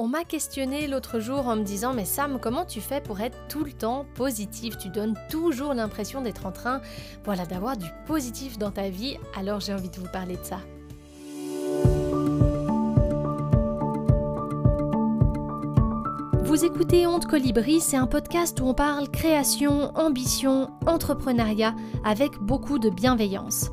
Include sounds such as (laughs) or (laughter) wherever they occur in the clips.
On m'a questionné l'autre jour en me disant Mais Sam, comment tu fais pour être tout le temps positif? Tu donnes toujours l'impression d'être en train voilà, d'avoir du positif dans ta vie. Alors j'ai envie de vous parler de ça. Vous écoutez Honte Colibri, c'est un podcast où on parle création, ambition, entrepreneuriat avec beaucoup de bienveillance.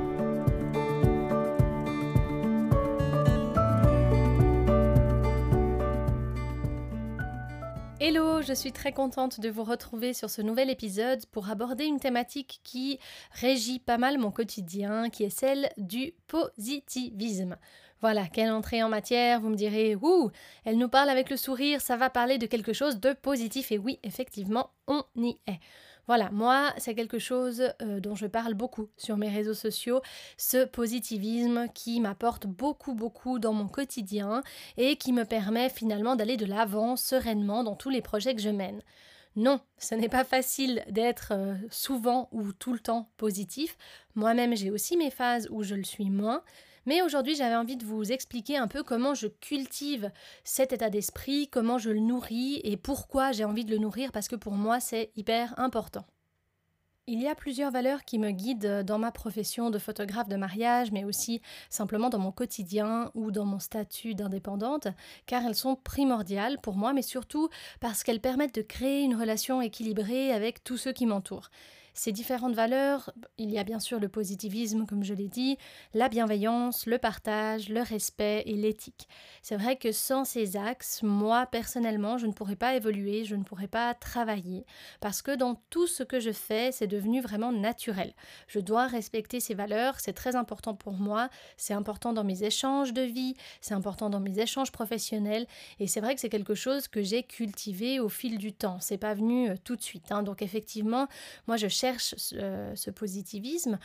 Je suis très contente de vous retrouver sur ce nouvel épisode pour aborder une thématique qui régit pas mal mon quotidien, qui est celle du positivisme. Voilà, quelle entrée en matière, vous me direz, ouh, elle nous parle avec le sourire, ça va parler de quelque chose de positif, et oui, effectivement, on y est. Voilà, moi, c'est quelque chose euh, dont je parle beaucoup sur mes réseaux sociaux, ce positivisme qui m'apporte beaucoup, beaucoup dans mon quotidien et qui me permet finalement d'aller de l'avant sereinement dans tous les projets que je mène. Non, ce n'est pas facile d'être euh, souvent ou tout le temps positif. Moi-même, j'ai aussi mes phases où je le suis moins. Mais aujourd'hui, j'avais envie de vous expliquer un peu comment je cultive cet état d'esprit, comment je le nourris et pourquoi j'ai envie de le nourrir parce que pour moi, c'est hyper important. Il y a plusieurs valeurs qui me guident dans ma profession de photographe de mariage, mais aussi simplement dans mon quotidien ou dans mon statut d'indépendante, car elles sont primordiales pour moi, mais surtout parce qu'elles permettent de créer une relation équilibrée avec tous ceux qui m'entourent. Ces différentes valeurs, il y a bien sûr le positivisme, comme je l'ai dit, la bienveillance, le partage, le respect et l'éthique. C'est vrai que sans ces axes, moi personnellement, je ne pourrais pas évoluer, je ne pourrais pas travailler, parce que dans tout ce que je fais, c'est devenu vraiment naturel. Je dois respecter ces valeurs, c'est très important pour moi, c'est important dans mes échanges de vie, c'est important dans mes échanges professionnels, et c'est vrai que c'est quelque chose que j'ai cultivé au fil du temps. C'est pas venu euh, tout de suite. Hein. Donc effectivement, moi je cherche ce, positivisme,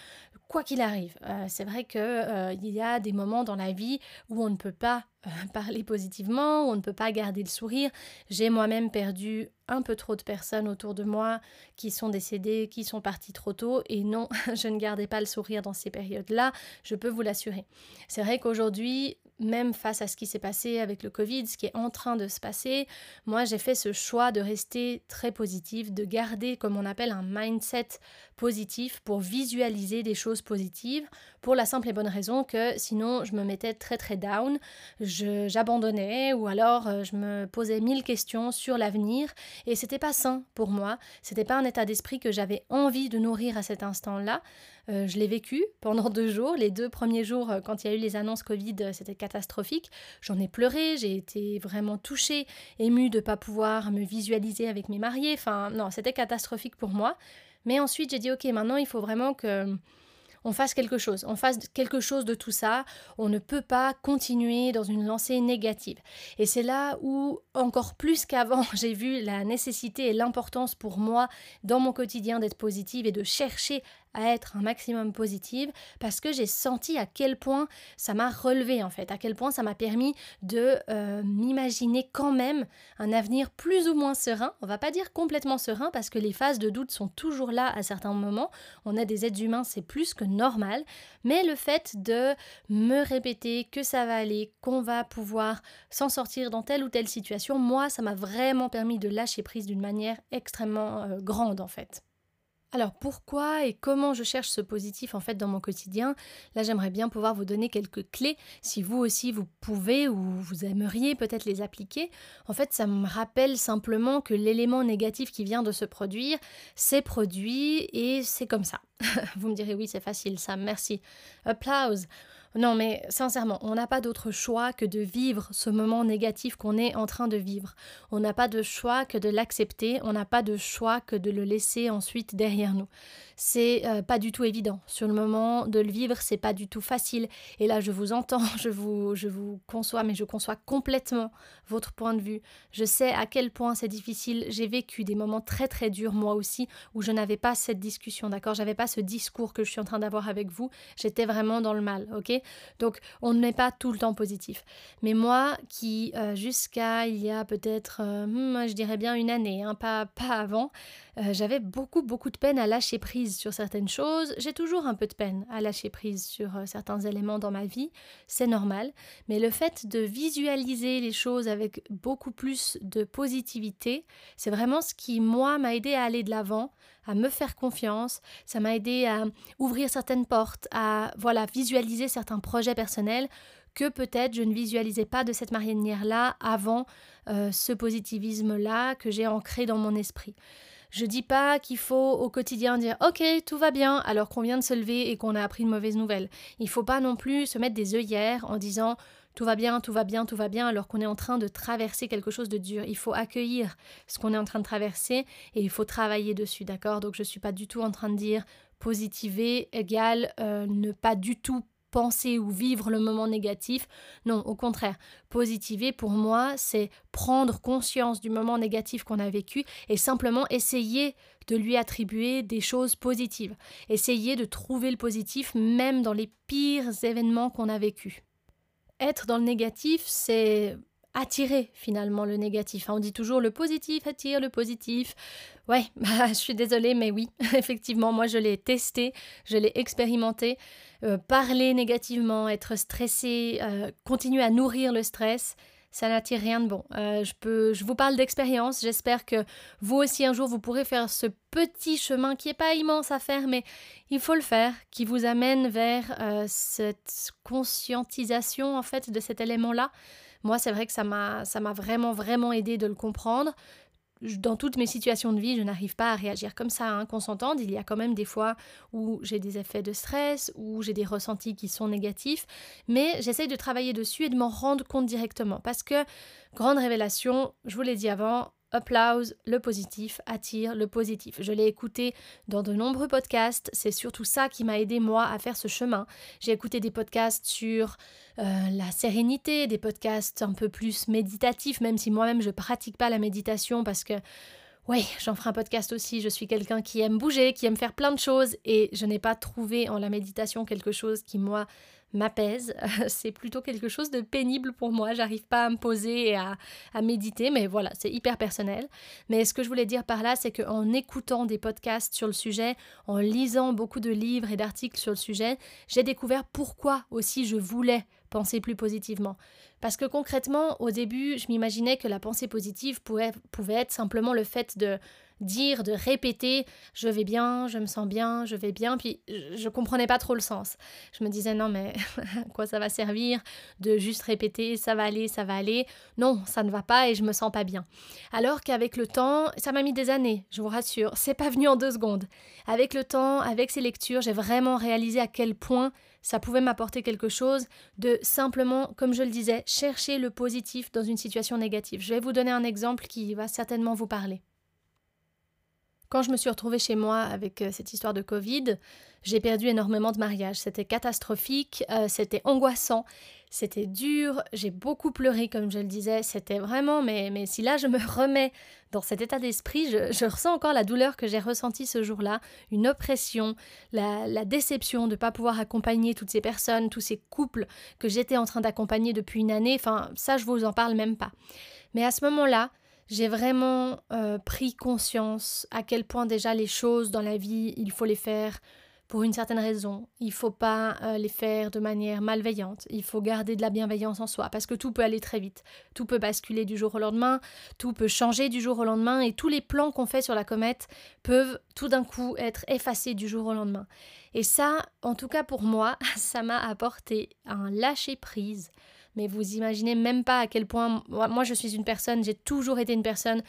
quoi qu'il arrive. Euh, c'est vrai qu'il euh, y a des moments dans la vie où on ne peut pas euh, (laughs) parler positivement, où on ne peut pas garder le sourire. J'ai moi-même perdu un peu trop de personnes autour de moi qui sont décédées, qui sont parties trop tôt, et non, (laughs) je ne gardais pas le sourire dans ces périodes-là, je peux vous l'assurer. C'est vrai qu'aujourd'hui, même face à ce qui s'est passé avec le Covid, ce qui est en train de se passer, moi j'ai fait ce choix de rester très positif, de garder comme on appelle un mindset positif pour visualiser des choses positives, pour la simple et bonne raison que sinon je me mettais très très down, j'abandonnais ou alors euh, je me posais mille questions sur l'avenir et c'était pas sain pour moi, c'était pas un état d'esprit que j'avais envie de nourrir à cet instant-là. Euh, je l'ai vécu pendant deux jours. Les deux premiers jours, euh, quand il y a eu les annonces Covid, c'était catastrophique. J'en ai pleuré, j'ai été vraiment touchée, émue de ne pas pouvoir me visualiser avec mes mariés. Enfin, non, c'était catastrophique pour moi. Mais ensuite, j'ai dit, ok, maintenant, il faut vraiment que on fasse quelque chose, on fasse quelque chose de tout ça. On ne peut pas continuer dans une lancée négative. Et c'est là où, encore plus qu'avant, (laughs) j'ai vu la nécessité et l'importance pour moi dans mon quotidien d'être positive et de chercher à être un maximum positive parce que j'ai senti à quel point ça m'a relevé en fait, à quel point ça m'a permis de euh, m'imaginer quand même un avenir plus ou moins serein. On va pas dire complètement serein parce que les phases de doute sont toujours là à certains moments. On a des êtres humains, c'est plus que normal, mais le fait de me répéter que ça va aller, qu'on va pouvoir s'en sortir dans telle ou telle situation, moi ça m'a vraiment permis de lâcher prise d'une manière extrêmement euh, grande en fait. Alors pourquoi et comment je cherche ce positif en fait dans mon quotidien? Là j'aimerais bien pouvoir vous donner quelques clés si vous aussi vous pouvez ou vous aimeriez peut-être les appliquer. En fait ça me rappelle simplement que l'élément négatif qui vient de se produire, c'est produit et c'est comme ça. (laughs) vous me direz oui c'est facile ça, merci. Applause. Non, mais sincèrement, on n'a pas d'autre choix que de vivre ce moment négatif qu'on est en train de vivre. On n'a pas de choix que de l'accepter, on n'a pas de choix que de le laisser ensuite derrière nous. C'est euh, pas du tout évident. Sur le moment de le vivre, c'est pas du tout facile. Et là, je vous entends, (laughs) je vous, je vous conçois, mais je conçois complètement votre point de vue. Je sais à quel point c'est difficile. J'ai vécu des moments très très durs moi aussi où je n'avais pas cette discussion, d'accord? J'avais pas ce discours que je suis en train d'avoir avec vous. J'étais vraiment dans le mal, ok? Donc on n'est pas tout le temps positif. Mais moi qui euh, jusqu'à il y a peut-être, euh, hmm, je dirais bien une année, hein, pas, pas avant, euh, j'avais beaucoup beaucoup de peine à lâcher prise sur certaines choses. J'ai toujours un peu de peine à lâcher prise sur certains éléments dans ma vie, c'est normal. Mais le fait de visualiser les choses avec beaucoup plus de positivité, c'est vraiment ce qui moi m'a aidé à aller de l'avant, à me faire confiance, ça m'a aidé à ouvrir certaines portes, à voilà, visualiser certains projets personnels que peut-être je ne visualisais pas de cette manière-là avant euh, ce positivisme-là que j'ai ancré dans mon esprit. Je dis pas qu'il faut au quotidien dire OK, tout va bien alors qu'on vient de se lever et qu'on a appris une mauvaise nouvelle. Il faut pas non plus se mettre des œillères en disant tout va bien, tout va bien, tout va bien, alors qu'on est en train de traverser quelque chose de dur. Il faut accueillir ce qu'on est en train de traverser et il faut travailler dessus, d'accord? Donc je ne suis pas du tout en train de dire positiver égale euh, ne pas du tout penser ou vivre le moment négatif. Non, au contraire, positiver pour moi, c'est prendre conscience du moment négatif qu'on a vécu et simplement essayer de lui attribuer des choses positives. Essayer de trouver le positif même dans les pires événements qu'on a vécus être dans le négatif, c'est attirer finalement le négatif. Hein. On dit toujours le positif attire le positif. Ouais, (laughs) bah, je suis désolée, mais oui, (laughs) effectivement, moi je l'ai testé, je l'ai expérimenté. Euh, parler négativement, être stressé, euh, continuer à nourrir le stress, ça n'attire rien de bon. Euh, je, vous parle d'expérience. J'espère que vous aussi un jour vous pourrez faire ce petit chemin qui n'est pas immense à faire, mais il faut le faire, qui vous amène vers euh, cette conscientisation en fait de cet élément-là. Moi, c'est vrai que ça m'a, ça m'a vraiment, vraiment aidé de le comprendre dans toutes mes situations de vie, je n'arrive pas à réagir comme ça, hein, qu'on s'entende. Il y a quand même des fois où j'ai des effets de stress, où j'ai des ressentis qui sont négatifs, mais j'essaye de travailler dessus et de m'en rendre compte directement. Parce que, grande révélation, je vous l'ai dit avant, Applause, le positif attire le positif. Je l'ai écouté dans de nombreux podcasts. C'est surtout ça qui m'a aidé moi à faire ce chemin. J'ai écouté des podcasts sur euh, la sérénité, des podcasts un peu plus méditatifs, même si moi-même je pratique pas la méditation parce que oui, j'en ferai un podcast aussi. Je suis quelqu'un qui aime bouger, qui aime faire plein de choses et je n'ai pas trouvé en la méditation quelque chose qui moi m'apaise. (laughs) c'est plutôt quelque chose de pénible pour moi. J'arrive pas à me poser et à, à méditer, mais voilà, c'est hyper personnel. Mais ce que je voulais dire par là, c'est qu'en écoutant des podcasts sur le sujet, en lisant beaucoup de livres et d'articles sur le sujet, j'ai découvert pourquoi aussi je voulais penser plus positivement. Parce que concrètement, au début, je m'imaginais que la pensée positive pouvait, pouvait être simplement le fait de dire, de répéter je vais bien, je me sens bien, je vais bien, puis je comprenais pas trop le sens. Je me disais non mais (laughs) quoi ça va servir de juste répéter ça va aller, ça va aller. Non, ça ne va pas et je me sens pas bien. Alors qu'avec le temps, ça m'a mis des années, je vous rassure, c'est pas venu en deux secondes. Avec le temps, avec ces lectures, j'ai vraiment réalisé à quel point ça pouvait m'apporter quelque chose de simplement, comme je le disais, chercher le positif dans une situation négative. Je vais vous donner un exemple qui va certainement vous parler. Quand je me suis retrouvée chez moi avec euh, cette histoire de Covid, j'ai perdu énormément de mariages. C'était catastrophique, euh, c'était angoissant, c'était dur, j'ai beaucoup pleuré comme je le disais, c'était vraiment, mais, mais si là je me remets dans cet état d'esprit, je, ressens encore la douleur que j'ai ressentie ce jour-là, une oppression, la, la déception de ne pas pouvoir accompagner toutes ces personnes, tous ces couples que j'étais en train d'accompagner depuis une année, enfin ça je vous en parle même pas. Mais à ce moment-là, j'ai vraiment euh, pris conscience à quel point déjà les choses dans la vie, il faut les faire pour une certaine raison. Il ne faut pas euh, les faire de manière malveillante. Il faut garder de la bienveillance en soi parce que tout peut aller très vite. Tout peut basculer du jour au lendemain, tout peut changer du jour au lendemain et tous les plans qu'on fait sur la comète peuvent tout d'un coup être effacés du jour au lendemain. Et ça, en tout cas pour moi, (laughs) ça m'a apporté un lâcher prise mais vous imaginez même pas à quel point moi je suis une personne, j'ai toujours été une personne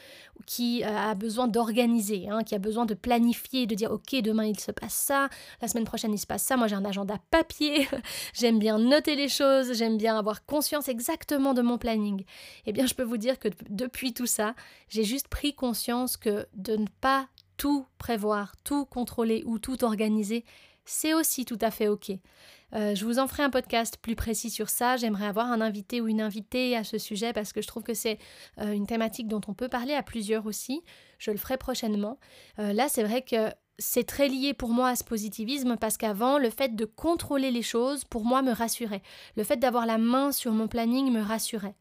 qui euh, a besoin d'organiser, hein, qui a besoin de planifier, de dire ok demain il se passe ça, la semaine prochaine il se passe ça. Moi j'ai un agenda papier, (laughs) j'aime bien noter les choses, j'aime bien avoir conscience exactement de mon planning. Eh bien je peux vous dire que depuis tout ça, j'ai juste pris conscience que de ne pas tout prévoir, tout contrôler ou tout organiser, c'est aussi tout à fait OK. Euh, je vous en ferai un podcast plus précis sur ça. J'aimerais avoir un invité ou une invitée à ce sujet parce que je trouve que c'est euh, une thématique dont on peut parler à plusieurs aussi. Je le ferai prochainement. Euh, là, c'est vrai que c'est très lié pour moi à ce positivisme parce qu'avant, le fait de contrôler les choses, pour moi, me rassurait. Le fait d'avoir la main sur mon planning me rassurait.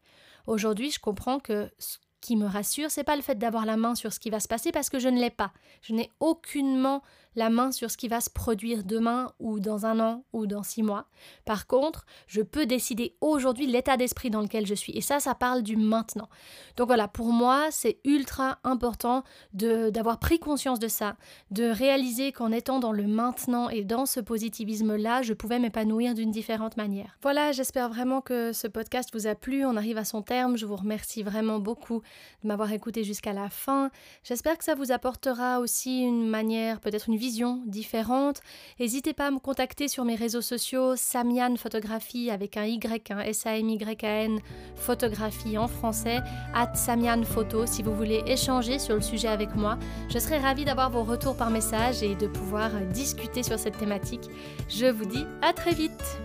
Aujourd'hui, je comprends que ce qui me rassure, c'est pas le fait d'avoir la main sur ce qui va se passer parce que je ne l'ai pas. Je n'ai aucunement la main sur ce qui va se produire demain ou dans un an ou dans six mois. Par contre, je peux décider aujourd'hui l'état d'esprit dans lequel je suis. Et ça, ça parle du maintenant. Donc voilà, pour moi, c'est ultra important d'avoir pris conscience de ça, de réaliser qu'en étant dans le maintenant et dans ce positivisme-là, je pouvais m'épanouir d'une différente manière. Voilà, j'espère vraiment que ce podcast vous a plu. On arrive à son terme. Je vous remercie vraiment beaucoup de m'avoir écouté jusqu'à la fin. J'espère que ça vous apportera aussi une manière, peut-être une vision différentes. N'hésitez pas à me contacter sur mes réseaux sociaux, Samian Photographie avec un Y, un S-A-M-Y-A-N, photographie en français, at Samian Photo si vous voulez échanger sur le sujet avec moi. Je serai ravie d'avoir vos retours par message et de pouvoir discuter sur cette thématique. Je vous dis à très vite